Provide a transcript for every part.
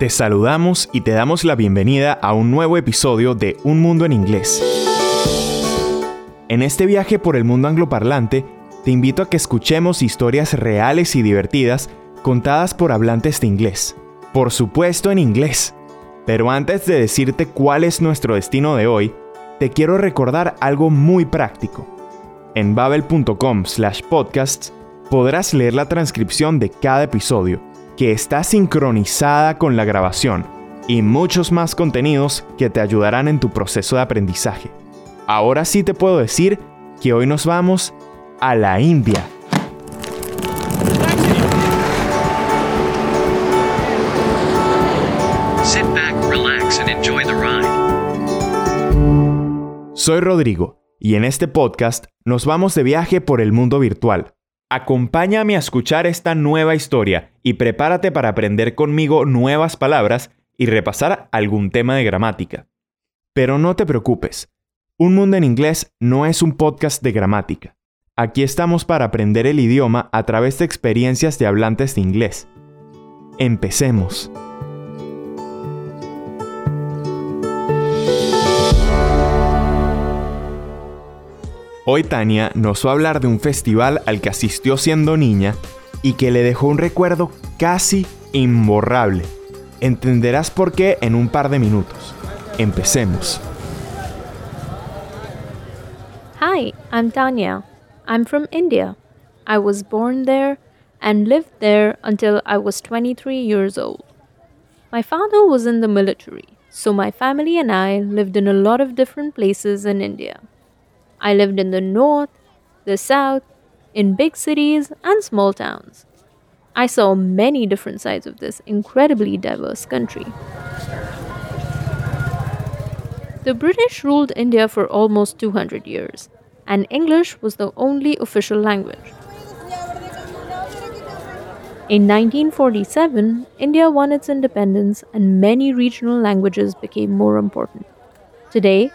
Te saludamos y te damos la bienvenida a un nuevo episodio de Un Mundo en Inglés. En este viaje por el mundo angloparlante, te invito a que escuchemos historias reales y divertidas contadas por hablantes de inglés. Por supuesto en inglés. Pero antes de decirte cuál es nuestro destino de hoy, te quiero recordar algo muy práctico. En babel.com slash podcasts podrás leer la transcripción de cada episodio que está sincronizada con la grabación y muchos más contenidos que te ayudarán en tu proceso de aprendizaje. Ahora sí te puedo decir que hoy nos vamos a la India. Soy Rodrigo y en este podcast nos vamos de viaje por el mundo virtual Acompáñame a escuchar esta nueva historia y prepárate para aprender conmigo nuevas palabras y repasar algún tema de gramática. Pero no te preocupes, Un Mundo en Inglés no es un podcast de gramática. Aquí estamos para aprender el idioma a través de experiencias de hablantes de inglés. Empecemos. Hoy Tania nos va a hablar de un festival al que asistió siendo niña y que le dejó un recuerdo casi imborrable. Entenderás por qué en un par de minutos. Empecemos. Hi, I'm Tanya. I'm from India. I was born there and lived there until I was 23 years old. My father was in the military, so my family and I lived in a lot of different places in India. I lived in the north, the south, in big cities and small towns. I saw many different sides of this incredibly diverse country. The British ruled India for almost 200 years, and English was the only official language. In 1947, India won its independence and many regional languages became more important. Today,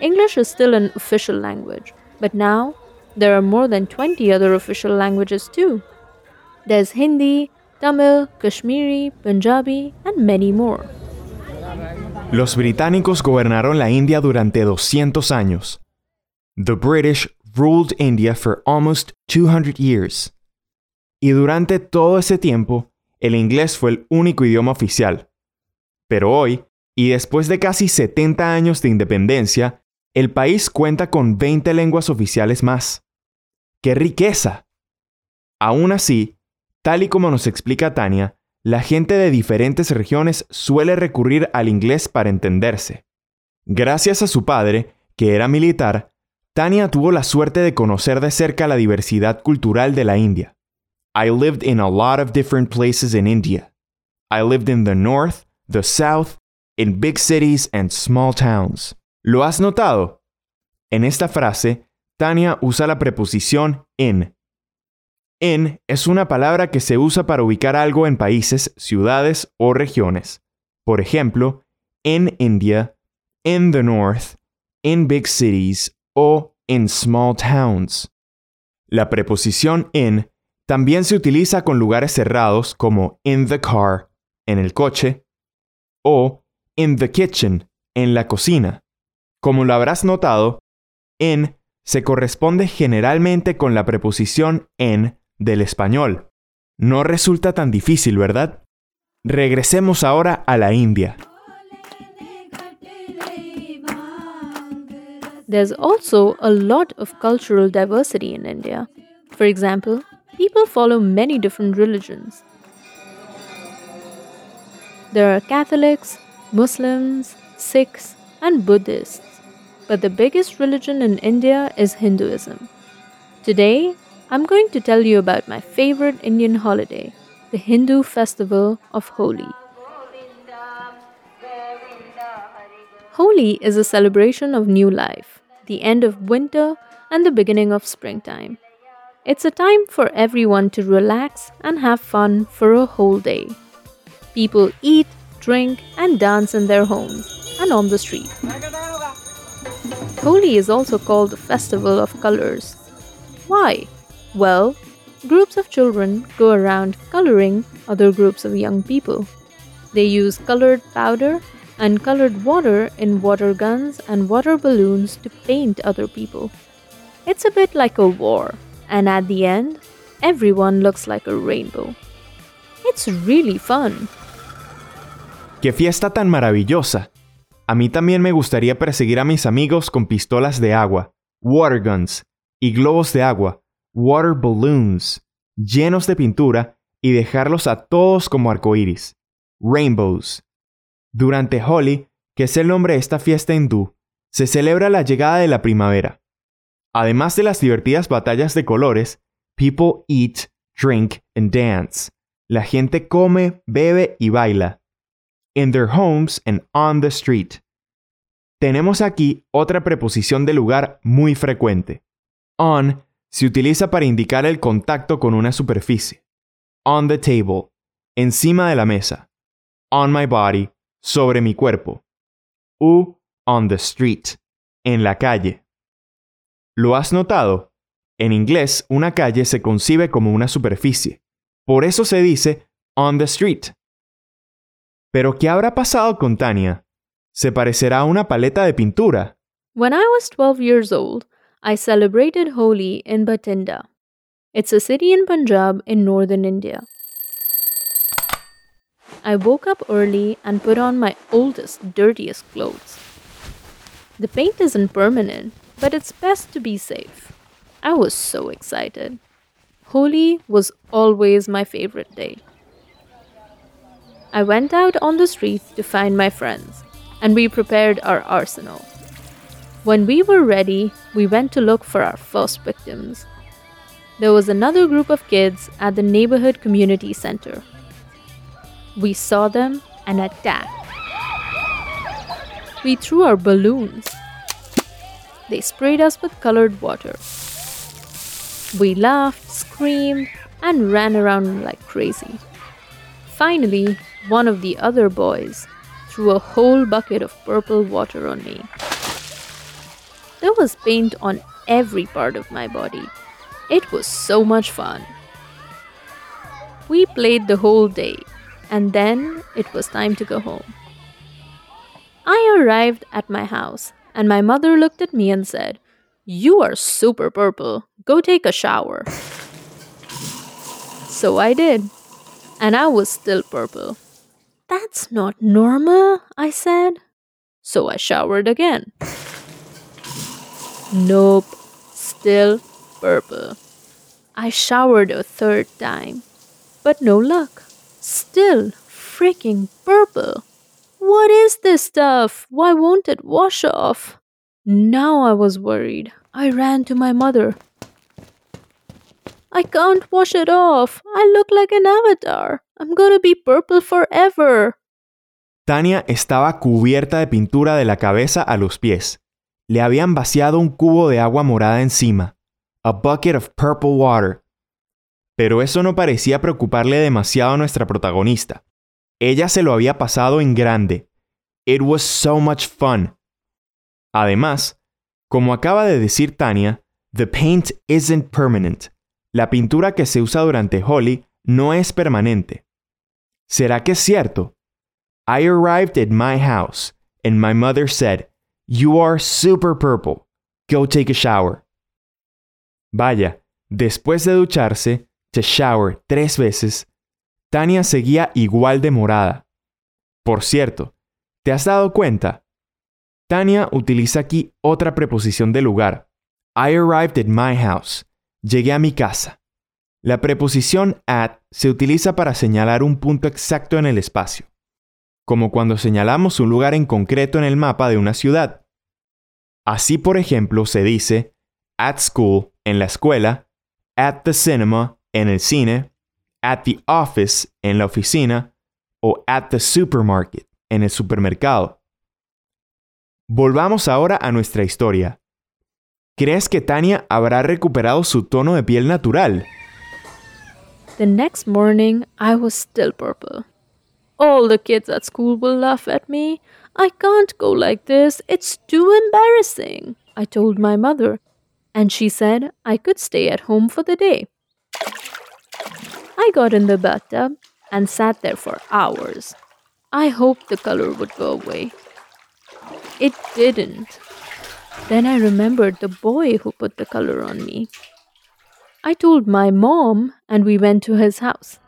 English is still an official language, but now there are more than 20 other official languages too. There's Hindi, Tamil, Kashmiri, Punjabi, and many more. Los británicos gobernaron la India durante 200 años. The British ruled India for almost 200 years. Y durante todo ese tiempo, el inglés fue el único idioma oficial. Pero hoy, y después de casi 70 años de independencia, el país cuenta con 20 lenguas oficiales más. ¡Qué riqueza! Aún así, tal y como nos explica Tania, la gente de diferentes regiones suele recurrir al inglés para entenderse. Gracias a su padre, que era militar, Tania tuvo la suerte de conocer de cerca la diversidad cultural de la India. I lived in a lot of different places in India. I lived in the north, the south, in big cities and small towns. ¿Lo has notado? En esta frase, Tania usa la preposición in. In es una palabra que se usa para ubicar algo en países, ciudades o regiones. Por ejemplo, in India, in the north, in big cities o in small towns. La preposición in también se utiliza con lugares cerrados como in the car, en el coche, o in the kitchen, en la cocina. Como lo habrás notado, en se corresponde generalmente con la preposición en del español. No resulta tan difícil, ¿verdad? Regresemos ahora a la India. There's also a lot of cultural diversity in India. For example, people follow many different religions. There are Catholics, Muslims, Sikhs, and Buddhists but the biggest religion in India is Hinduism. Today, I'm going to tell you about my favorite Indian holiday, the Hindu festival of Holi. Holi is a celebration of new life, the end of winter, and the beginning of springtime. It's a time for everyone to relax and have fun for a whole day. People eat, drink, and dance in their homes and on the street. Holi is also called the Festival of Colors. Why? Well, groups of children go around coloring other groups of young people. They use colored powder and colored water in water guns and water balloons to paint other people. It's a bit like a war, and at the end, everyone looks like a rainbow. It's really fun. ¡Qué fiesta tan maravillosa! A mí también me gustaría perseguir a mis amigos con pistolas de agua, water guns, y globos de agua, water balloons, llenos de pintura y dejarlos a todos como arcoíris, rainbows. Durante Holi, que es el nombre de esta fiesta hindú, se celebra la llegada de la primavera. Además de las divertidas batallas de colores, people eat, drink and dance. La gente come, bebe y baila in their homes and on the street. Tenemos aquí otra preposición de lugar muy frecuente. On se utiliza para indicar el contacto con una superficie. On the table, encima de la mesa. On my body, sobre mi cuerpo. U on the street, en la calle. ¿Lo has notado? En inglés, una calle se concibe como una superficie. Por eso se dice on the street. Pero ¿qué habrá pasado con Tania? ¿Se parecerá a una paleta de pintura? When I was 12 years old, I celebrated Holi in Bathinda. It's a city in Punjab in northern India. I woke up early and put on my oldest, dirtiest clothes. The paint isn't permanent, but it's best to be safe. I was so excited. Holi was always my favorite day. I went out on the street to find my friends, and we prepared our arsenal. When we were ready, we went to look for our first victims. There was another group of kids at the neighborhood community center. We saw them and attacked. We threw our balloons. They sprayed us with colored water. We laughed, screamed, and ran around like crazy. Finally, one of the other boys threw a whole bucket of purple water on me. There was paint on every part of my body. It was so much fun. We played the whole day, and then it was time to go home. I arrived at my house, and my mother looked at me and said, You are super purple. Go take a shower. So I did, and I was still purple. That's not normal, I said. So I showered again. Nope, still purple. I showered a third time, but no luck. Still freaking purple. What is this stuff? Why won't it wash off? Now I was worried. I ran to my mother. I can't wash it off. I look like an avatar. I'm gonna be purple forever. Tania estaba cubierta de pintura de la cabeza a los pies. Le habían vaciado un cubo de agua morada encima. A bucket of purple water. Pero eso no parecía preocuparle demasiado a nuestra protagonista. Ella se lo había pasado en grande. It was so much fun. Además, como acaba de decir Tania, the paint isn't permanent. La pintura que se usa durante Holi no es permanente. ¿Será que es cierto? I arrived at my house, and my mother said, You are super purple. Go take a shower. Vaya, después de ducharse, to shower tres veces, Tania seguía igual de morada. Por cierto, ¿te has dado cuenta? Tania utiliza aquí otra preposición de lugar. I arrived at my house. Llegué a mi casa. La preposición at se utiliza para señalar un punto exacto en el espacio, como cuando señalamos un lugar en concreto en el mapa de una ciudad. Así, por ejemplo, se dice at school en la escuela, at the cinema en el cine, at the office en la oficina o at the supermarket en el supermercado. Volvamos ahora a nuestra historia. ¿Crees que Tania habrá recuperado su tono de piel natural? The next morning, I was still purple. All the kids at school will laugh at me. I can't go like this. It's too embarrassing, I told my mother, and she said I could stay at home for the day. I got in the bathtub and sat there for hours. I hoped the color would go away. It didn't. Then I remembered the boy who put the color on me. I told my mom, and we went to his house.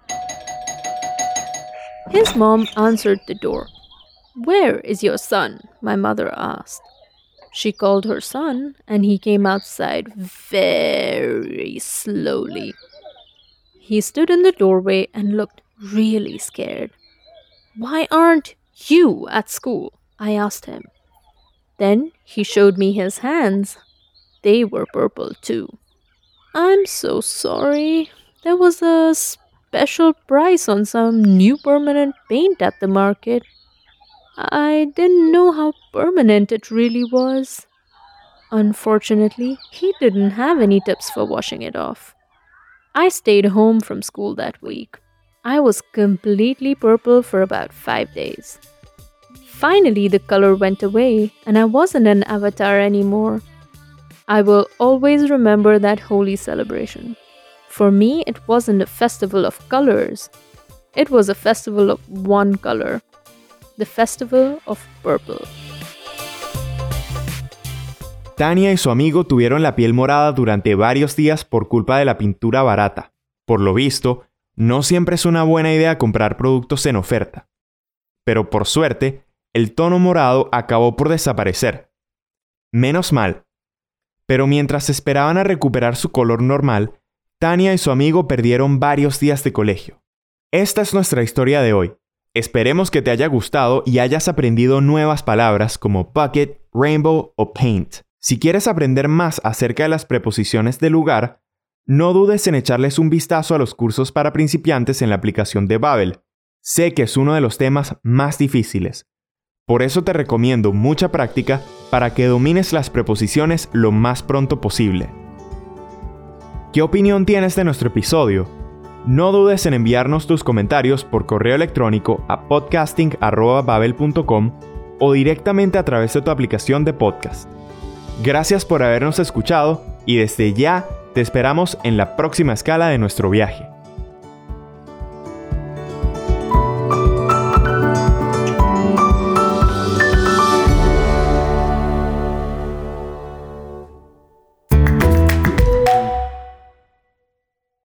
His mom answered the door. Where is your son? My mother asked. She called her son, and he came outside very slowly. He stood in the doorway and looked really scared. Why aren't you at school? I asked him. Then he showed me his hands. They were purple too. I'm so sorry. There was a special price on some new permanent paint at the market. I didn't know how permanent it really was. Unfortunately, he didn't have any tips for washing it off. I stayed home from school that week. I was completely purple for about five days. Finally, the color went away, and I wasn't an avatar anymore. I will always remember that holy celebration. For me, it wasn't a festival of colors, it was a festival of one color the Festival of Purple. Tania y su amigo tuvieron la piel morada durante varios días por culpa de la pintura barata. Por lo visto, no siempre es una buena idea comprar productos en oferta. Pero por suerte, el tono morado acabó por desaparecer. Menos mal, pero mientras esperaban a recuperar su color normal, Tania y su amigo perdieron varios días de colegio. Esta es nuestra historia de hoy. Esperemos que te haya gustado y hayas aprendido nuevas palabras como bucket, rainbow o paint. Si quieres aprender más acerca de las preposiciones de lugar, no dudes en echarles un vistazo a los cursos para principiantes en la aplicación de Babel. Sé que es uno de los temas más difíciles, por eso te recomiendo mucha práctica para que domines las preposiciones lo más pronto posible. ¿Qué opinión tienes de nuestro episodio? No dudes en enviarnos tus comentarios por correo electrónico a podcasting.babel.com o directamente a través de tu aplicación de podcast. Gracias por habernos escuchado y desde ya te esperamos en la próxima escala de nuestro viaje.